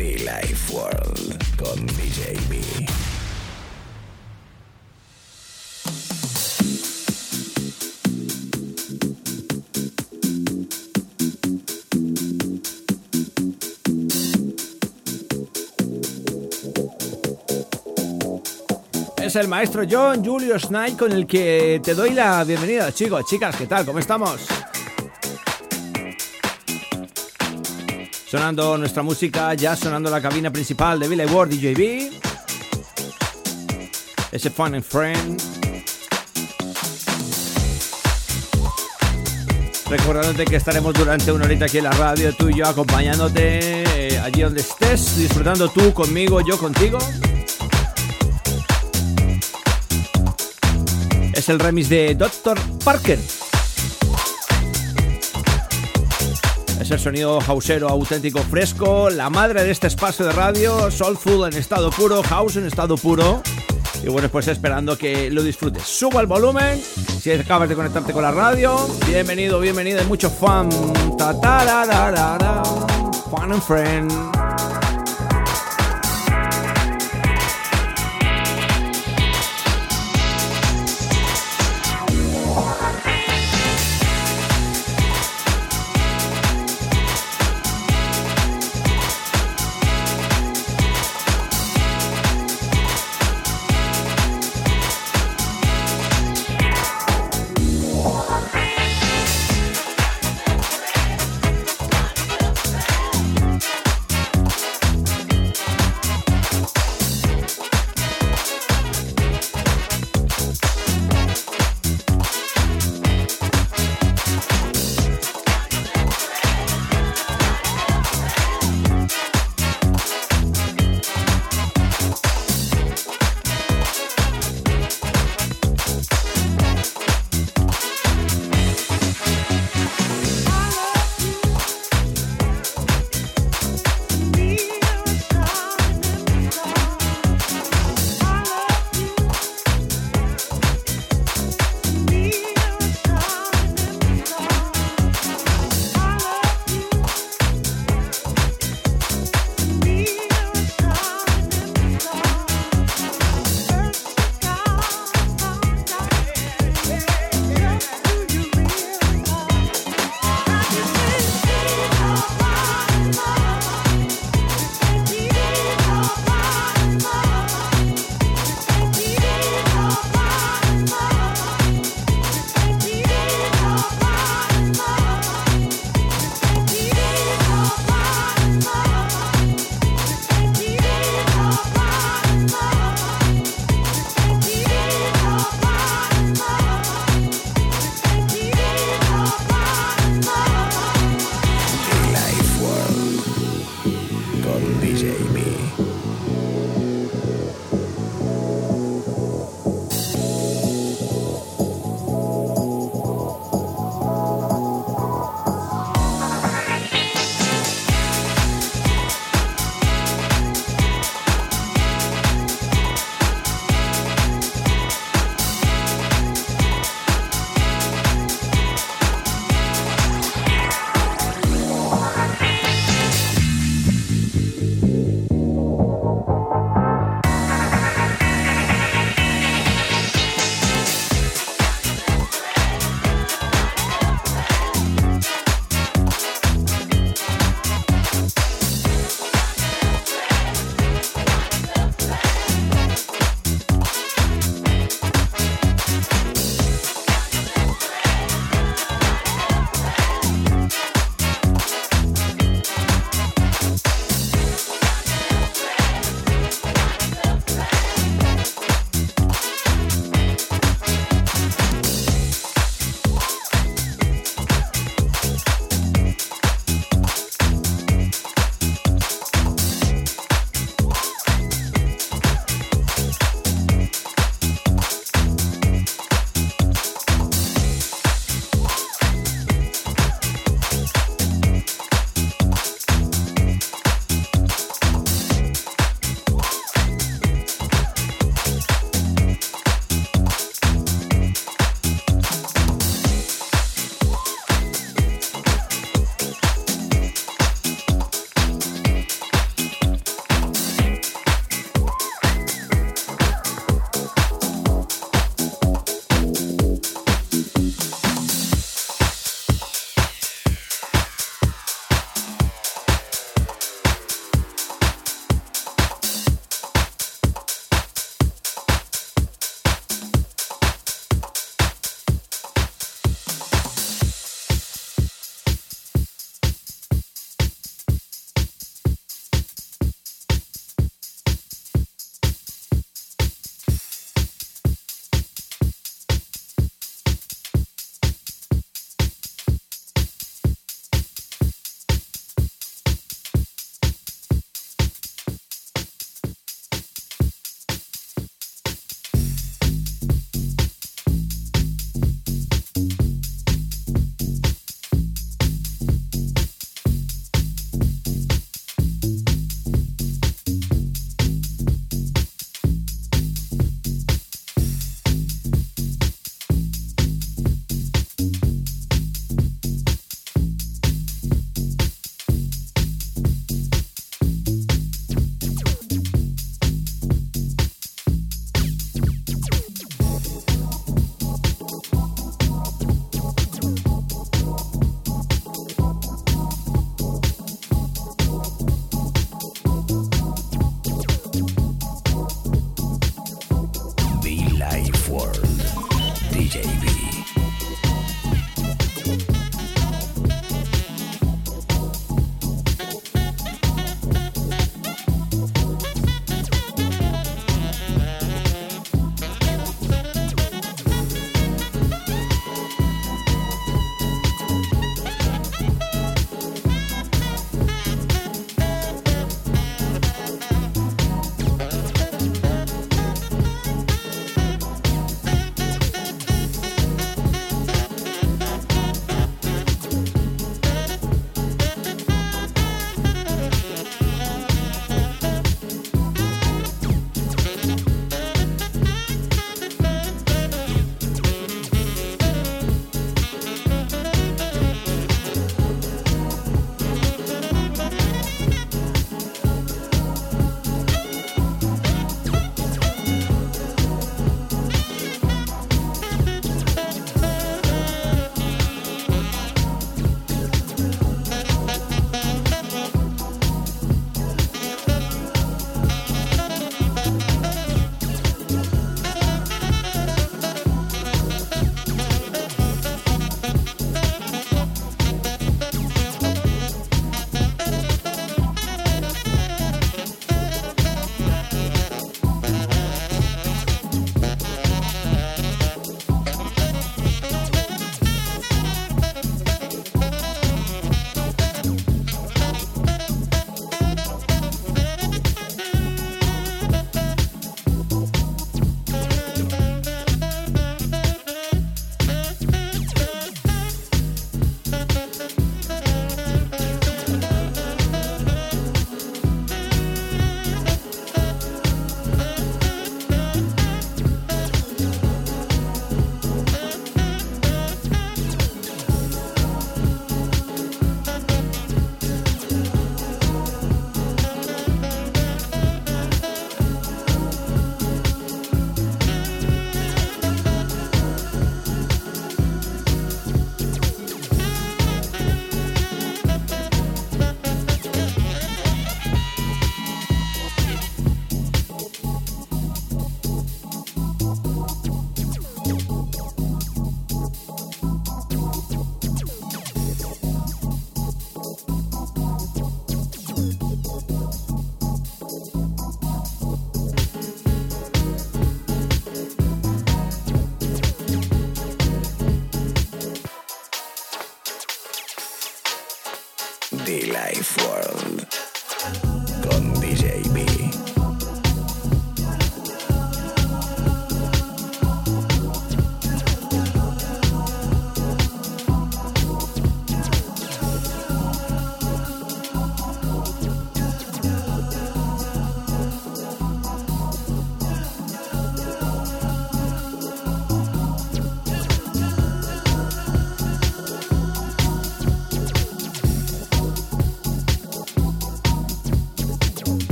Life World con DJ B. Es el maestro John Julius Knight con el que te doy la bienvenida, chicos, chicas, ¿qué tal? ¿Cómo estamos? Sonando nuestra música, ya sonando la cabina principal de Billy Ward DJB. Ese Fun and Friend. Recordándote que estaremos durante una horita aquí en la radio, tú y yo acompañándote eh, allí donde estés, disfrutando tú conmigo, yo contigo. Es el remix de Dr. Parker. Es el sonido hausero auténtico fresco, la madre de este espacio de radio, soulful en estado puro, house en estado puro. Y bueno, pues esperando que lo disfrutes. Suba el volumen. Si acabas de conectarte con la radio, bienvenido, bienvenida. Mucho fun. Ta -ta -ra -ra -ra. Fun and friend.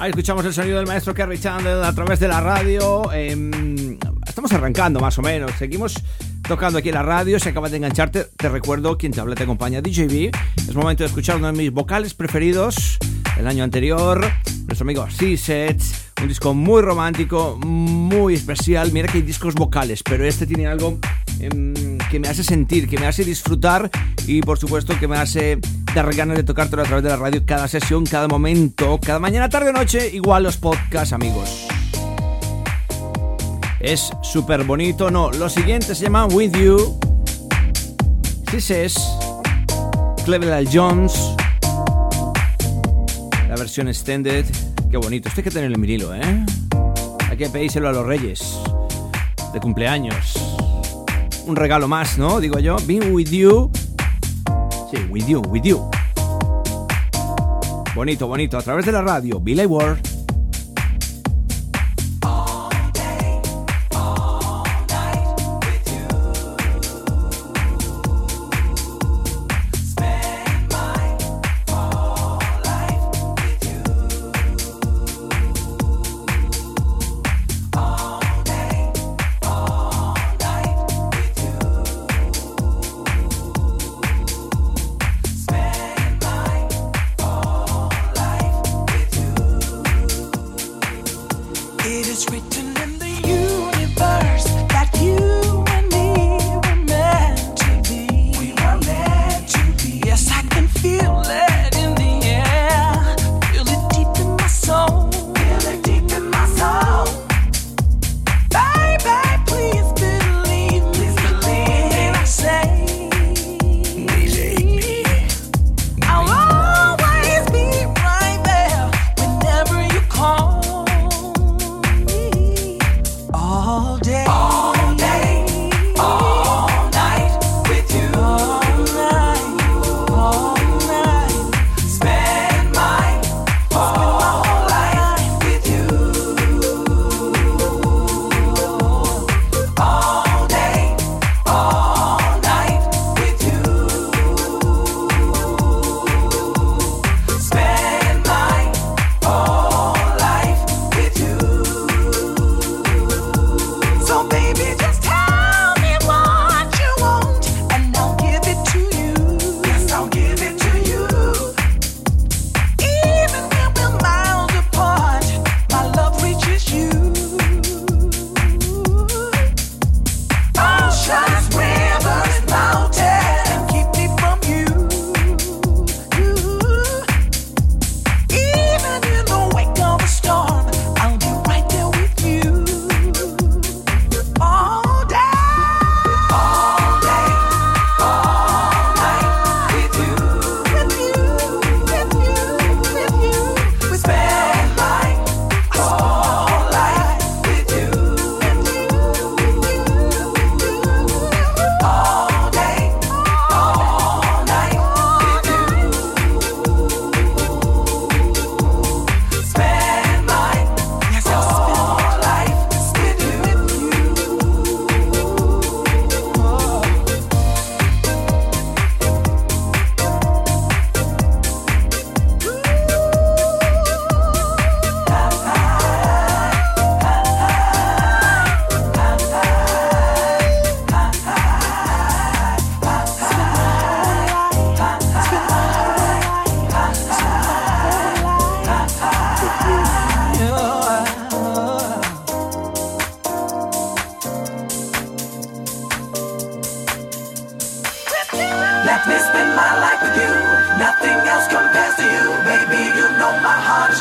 Ahí escuchamos el sonido del maestro Kerry Chandler a través de la radio. Em, estamos arrancando más o menos. Seguimos tocando aquí en la radio. Si acabas de engancharte, te recuerdo quien te habla te acompaña, DJB. Es momento de escuchar uno de mis vocales preferidos del año anterior. Nuestro amigo C-Sets. Un disco muy romántico, muy especial. Mira que hay discos vocales, pero este tiene algo em, que me hace sentir, que me hace disfrutar y por supuesto que me hace dar ganas de tocártelo a través de la radio cada sesión, cada momento, cada mañana, tarde o noche, igual los podcasts, amigos. Es súper bonito, no, lo siguiente se llama With You. This is Cleveland Jones. La versión extended. Qué bonito. Esto hay que tenerlo en vinilo, ¿eh? Hay que pedírselo a los reyes. De cumpleaños. Un regalo más, ¿no? Digo yo. Be with you. Sí, with you, with you. Bonito, bonito. A través de la radio. Billy Ward.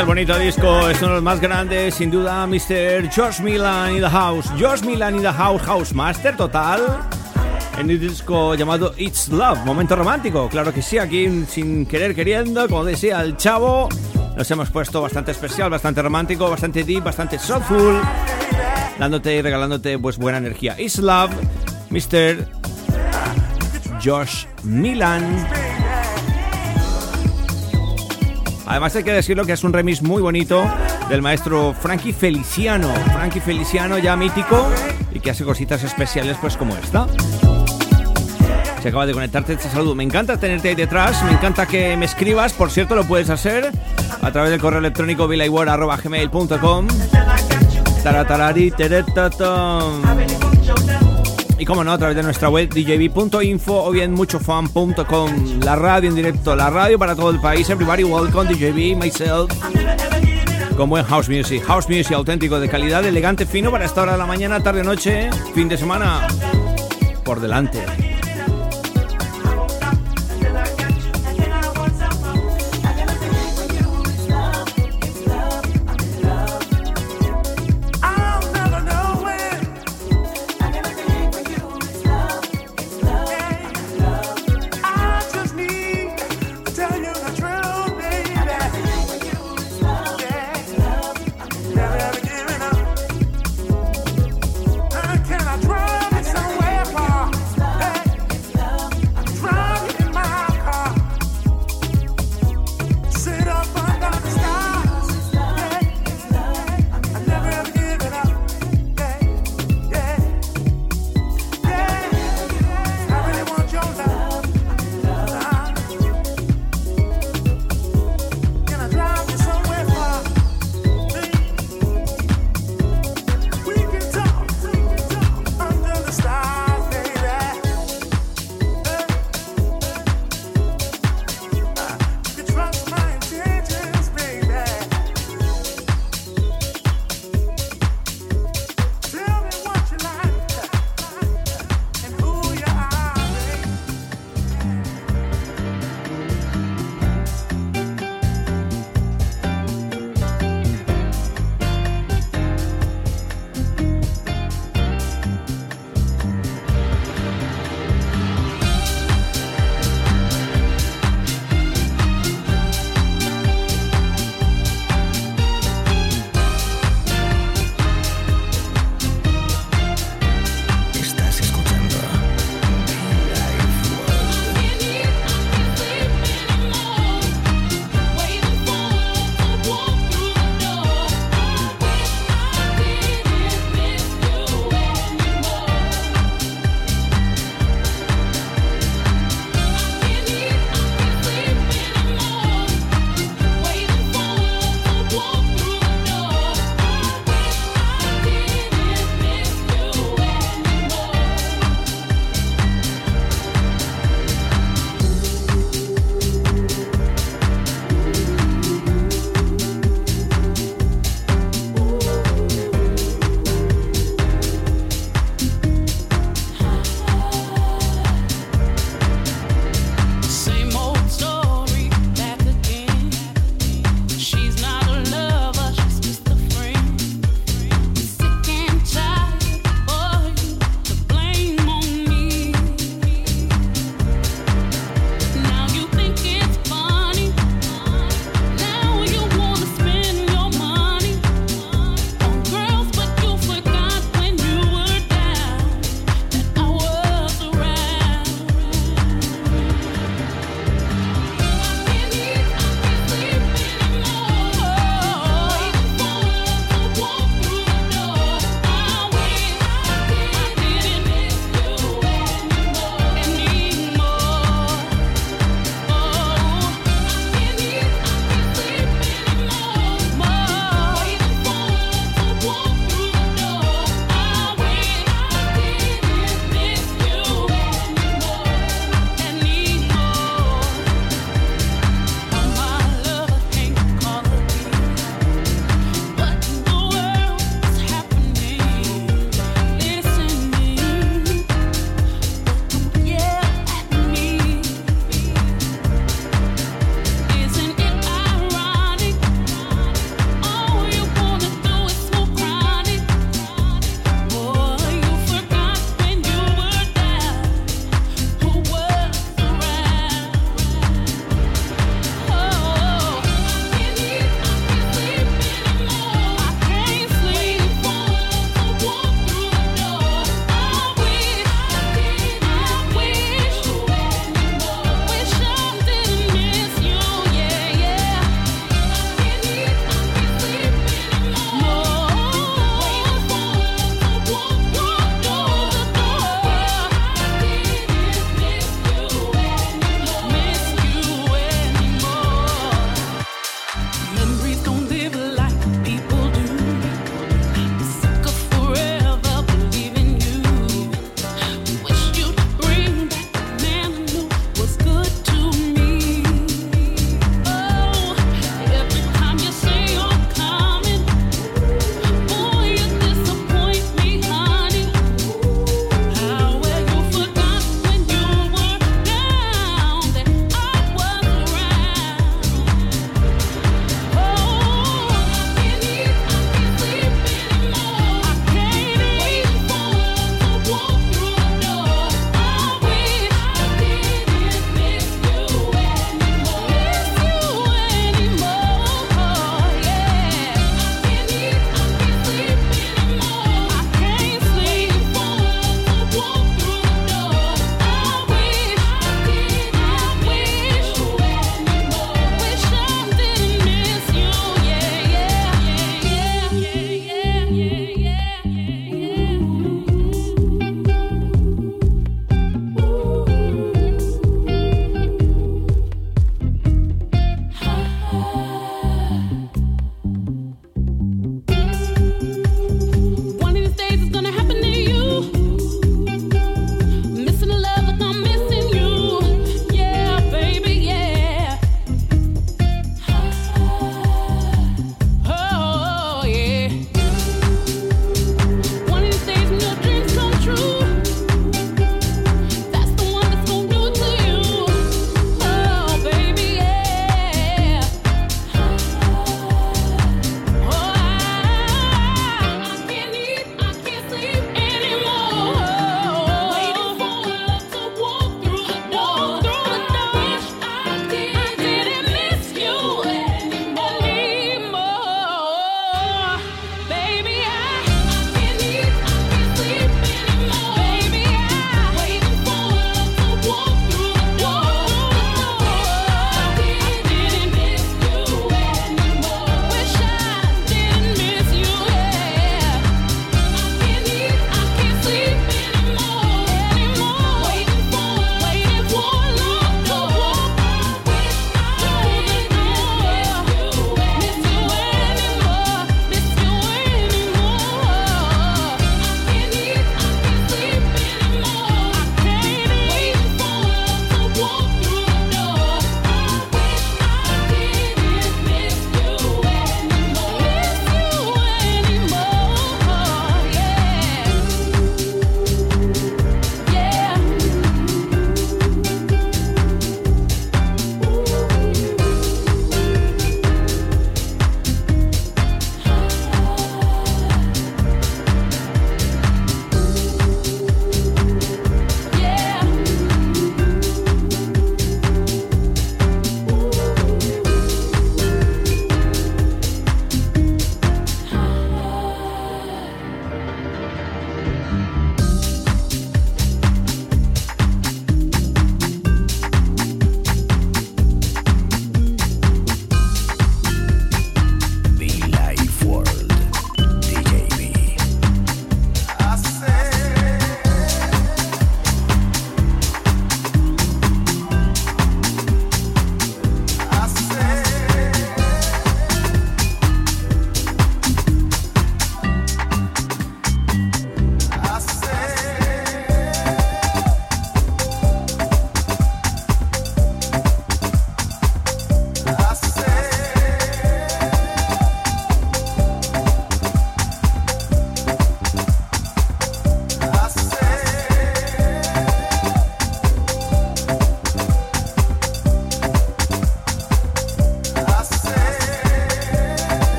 el bonito disco, es uno de los más grandes, sin duda, Mr. George Milan in the House. George Milan in the House, House Master total. En el disco llamado It's Love, momento romántico. Claro que sí, aquí sin querer queriendo, como decía el chavo, nos hemos puesto bastante especial, bastante romántico, bastante deep, bastante soulful, dándote y regalándote pues buena energía. It's Love, Mr. Josh Milan. Además hay que decirlo que es un remix muy bonito del maestro Frankie Feliciano. Frankie Feliciano ya mítico y que hace cositas especiales pues como esta. Si acaba de conectarte, te saludo. Me encanta tenerte ahí detrás, me encanta que me escribas. Por cierto, lo puedes hacer a través del correo electrónico gmail.com y como no, a través de nuestra web djb.info o bien muchofan.com. La radio en directo, la radio para todo el país. Everybody welcome, DJB, myself. Con buen house music. House music auténtico, de calidad, elegante, fino para esta hora de la mañana, tarde, noche, fin de semana. Por delante.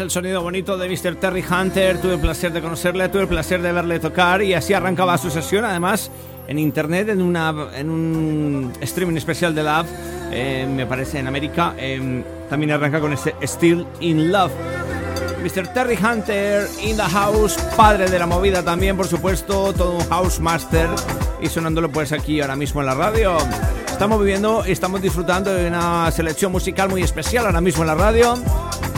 El sonido bonito de Mr. Terry Hunter. Tuve el placer de conocerle, tuve el placer de verle tocar y así arrancaba su sesión. Además, en internet, en, una, en un streaming especial de Love, eh, me parece en América, eh, también arranca con este Still in Love. Mr. Terry Hunter in the house, padre de la movida también, por supuesto, todo un house master y sonándolo pues aquí ahora mismo en la radio. Estamos viviendo y estamos disfrutando de una selección musical muy especial ahora mismo en la radio.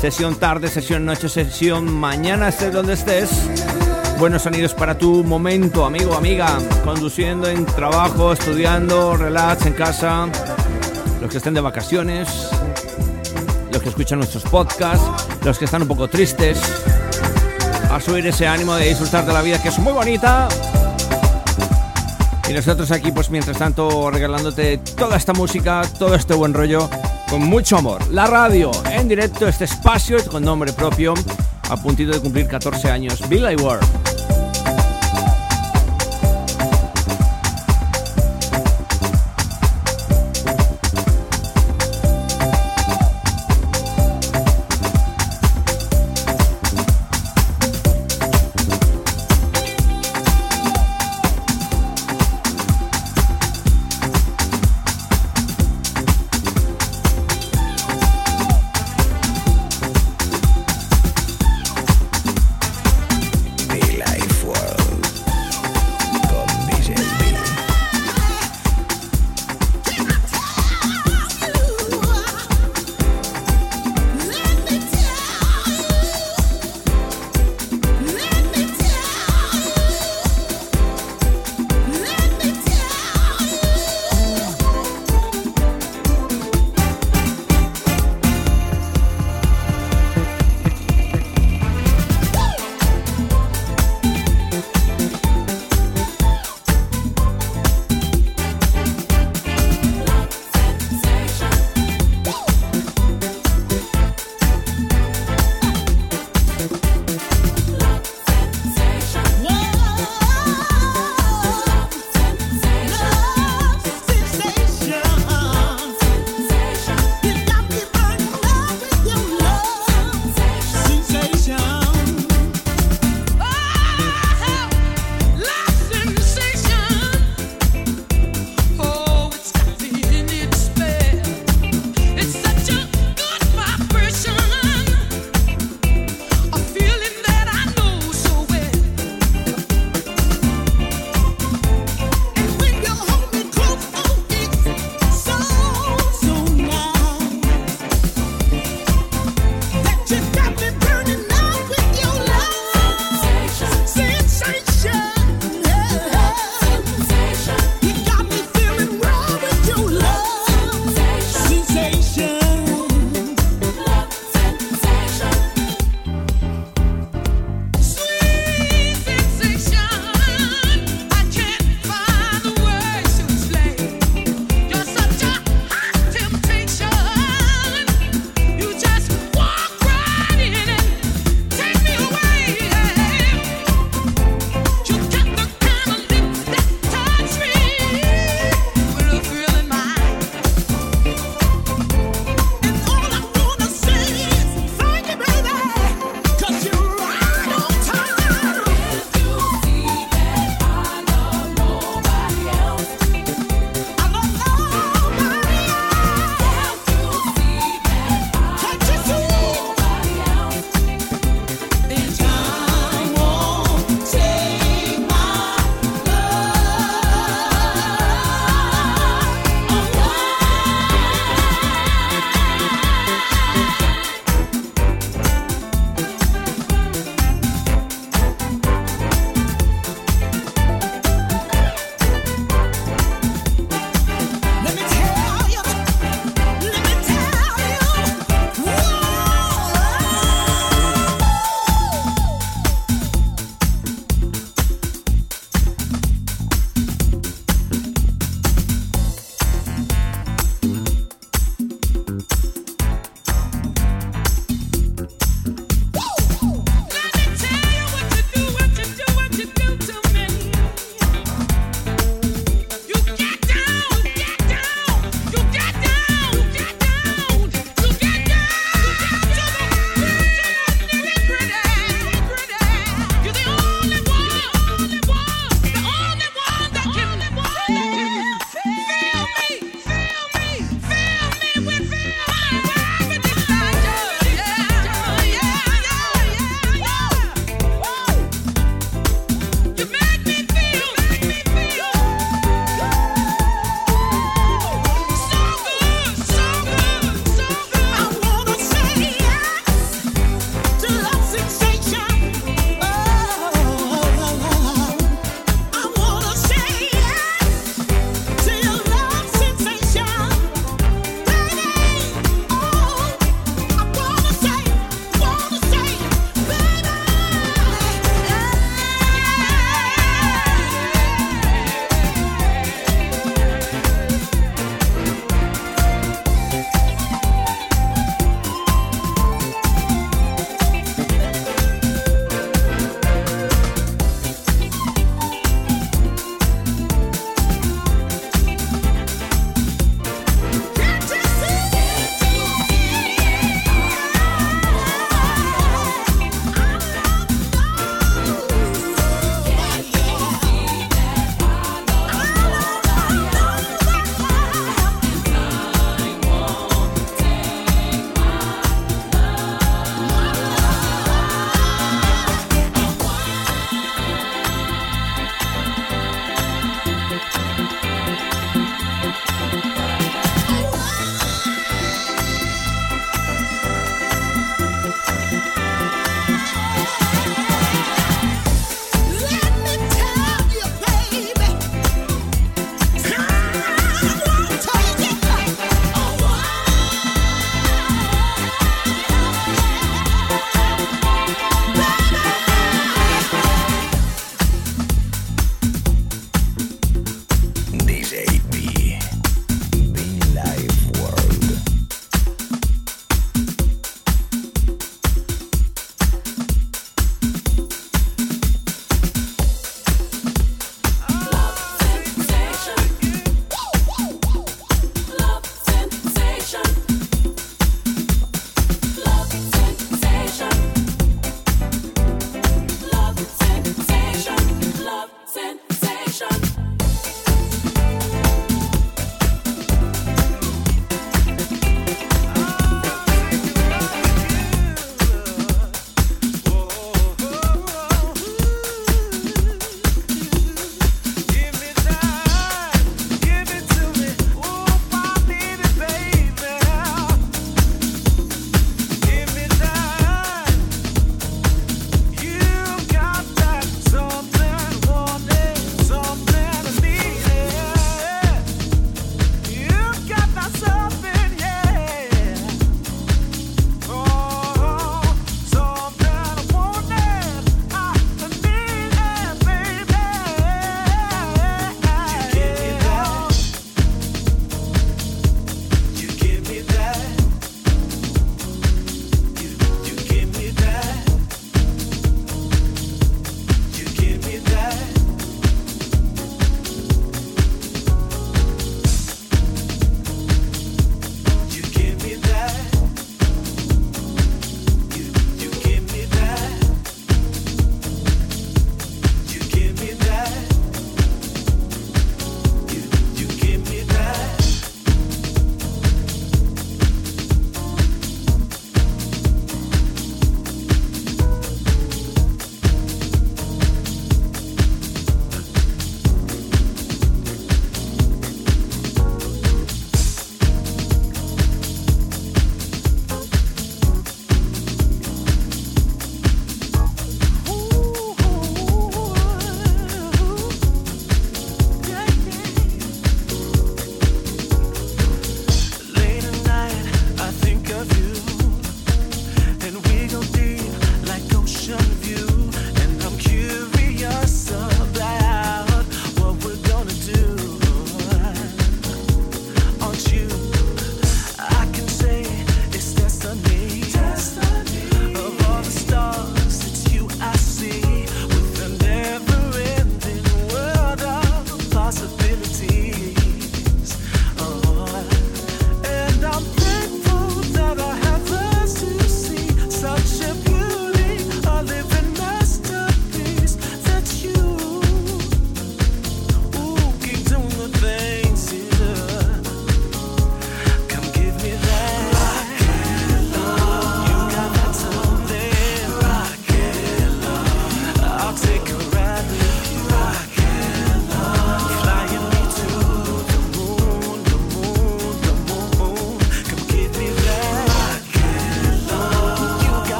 Sesión tarde, sesión noche, sesión mañana, estés donde estés. Buenos sonidos para tu momento, amigo, amiga. Conduciendo en trabajo, estudiando, relax en casa. Los que estén de vacaciones. Los que escuchan nuestros podcasts. Los que están un poco tristes. A subir ese ánimo de disfrutar de la vida que es muy bonita. Y nosotros aquí, pues mientras tanto, regalándote toda esta música, todo este buen rollo con mucho amor. La radio en directo, este espacio con nombre propio, a puntito de cumplir 14 años. Billy Ward.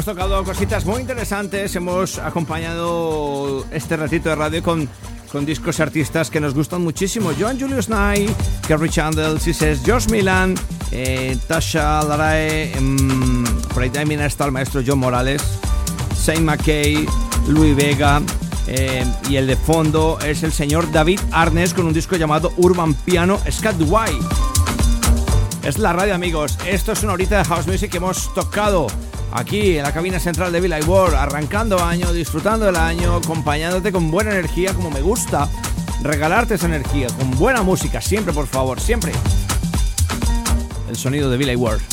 Hemos tocado cositas muy interesantes, hemos acompañado este ratito de radio con, con discos y artistas que nos gustan muchísimo. Joan Julius Knight, Kerry Chandler, Sises, Josh Milan, eh, Tasha Larae, um, por ahí también está el maestro John Morales, Saint McKay, Louis Vega, eh, y el de fondo es el señor David Arnes con un disco llamado Urban Piano Scat White. Es la radio amigos, esto es una horita de house music que hemos tocado aquí en la cabina central de Villa World, arrancando año, disfrutando del año, acompañándote con buena energía como me gusta, regalarte esa energía con buena música, siempre por favor, siempre. El sonido de Villa World.